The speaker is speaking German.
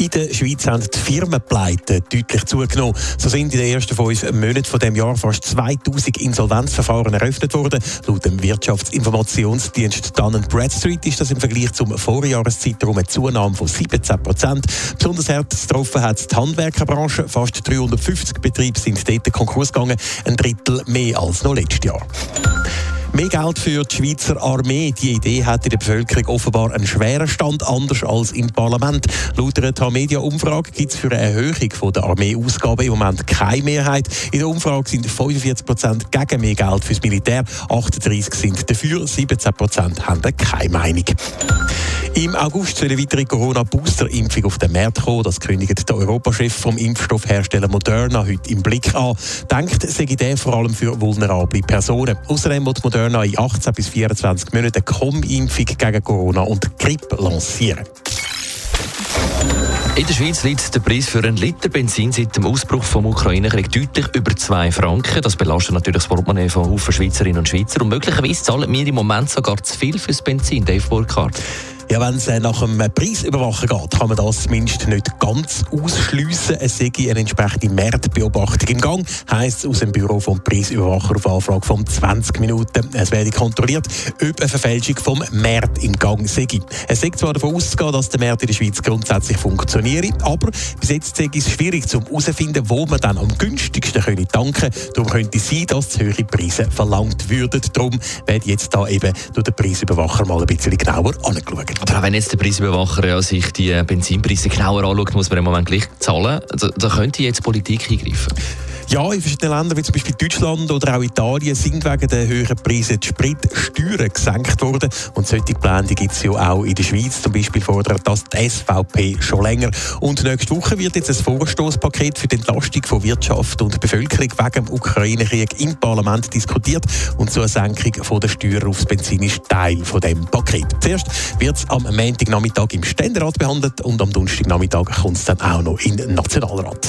In der Schweiz haben die Firmenpleiten deutlich zugenommen. So sind in den ersten fünf Monaten von dem Jahr fast 2000 Insolvenzverfahren eröffnet worden. Laut dem Wirtschaftsinformationsdienst Dun Bradstreet ist das im Vergleich zum Vorjahreszeitraum eine Zunahme von 17 Prozent. Besonders hart getroffen hat die Handwerkerbranche. Fast 350 Betriebe sind dort Konkurs gegangen, ein Drittel mehr als noch letztes Jahr. Mehr Geld für die Schweizer Armee. Die Idee hat in der Bevölkerung offenbar einen schweren Stand, anders als im Parlament. Laut einer Tamedia-Umfrage gibt es für eine Erhöhung der Armeeausgaben im Moment keine Mehrheit. In der Umfrage sind 45 Prozent gegen mehr Geld fürs Militär, 38 sind dafür, 17 Prozent haben keine Meinung. Im August soll eine weitere Corona-Booster-Impfung auf den Markt kommen. Das kündigt der Europachef vom Impfstoffhersteller Moderna heute im Blick an. Denkt, sei der vor allem für vulnerable Personen. Außerdem wird Moderna in 18 bis 24 Monaten eine Com-Impfung gegen Corona und Grippe lancieren. In der Schweiz liegt der Preis für einen Liter Benzin seit dem Ausbruch des Ukraine-Krieg deutlich über 2 Franken. Das belastet natürlich das Portemonnaie von Haufen Schweizerinnen und Schweizer. Und möglicherweise zahlen wir im Moment sogar zu viel fürs Benzin, Dave Burkhardt. Ja, wenn es nach einem Preisüberwachen geht, kann man das zumindest nicht ganz ausschliessen. Es sei eine entsprechende Marktbeobachtung im Gang, heisst es aus dem Büro vom Preisüberwacher auf Anfrage von 20 Minuten. Es werde kontrolliert, ob eine Verfälschung vom Markt im Gang sei. Es sei zwar davon auszugehen, dass der Markt in der Schweiz grundsätzlich funktioniert, aber bis jetzt sei es schwierig zu herauszufinden, wo man dann am günstigsten können tanken könnte. Darum könnte es sein, dass zu höhere Preise verlangt würden. Darum wird jetzt da eben durch den Preisüberwacher mal ein bisschen genauer angeschaut. Aber auch wenn jetzt der Preisüberwacher ja sich die Benzinpreise genauer anschaut, muss man im Moment gleich zahlen. Da, da könnte jetzt Politik eingreifen. Ja, in verschiedenen Ländern, wie zum Beispiel Deutschland oder auch Italien, sind wegen der höheren Preise die Spritsteuern gesenkt worden. Und solche Pläne gibt es ja auch in der Schweiz. Zum Beispiel fordert das die SVP schon länger. Und nächste Woche wird jetzt ein Vorstoßpaket für die Entlastung von Wirtschaft und Bevölkerung wegen dem Ukraine-Krieg im Parlament diskutiert. Und so eine Senkung von der Steuern aufs Benzin ist Teil von dem Paket. Zuerst wird es am Montagnachmittag im Ständerat behandelt und am Donnerstagnachmittag kommt es dann auch noch in den Nationalrat.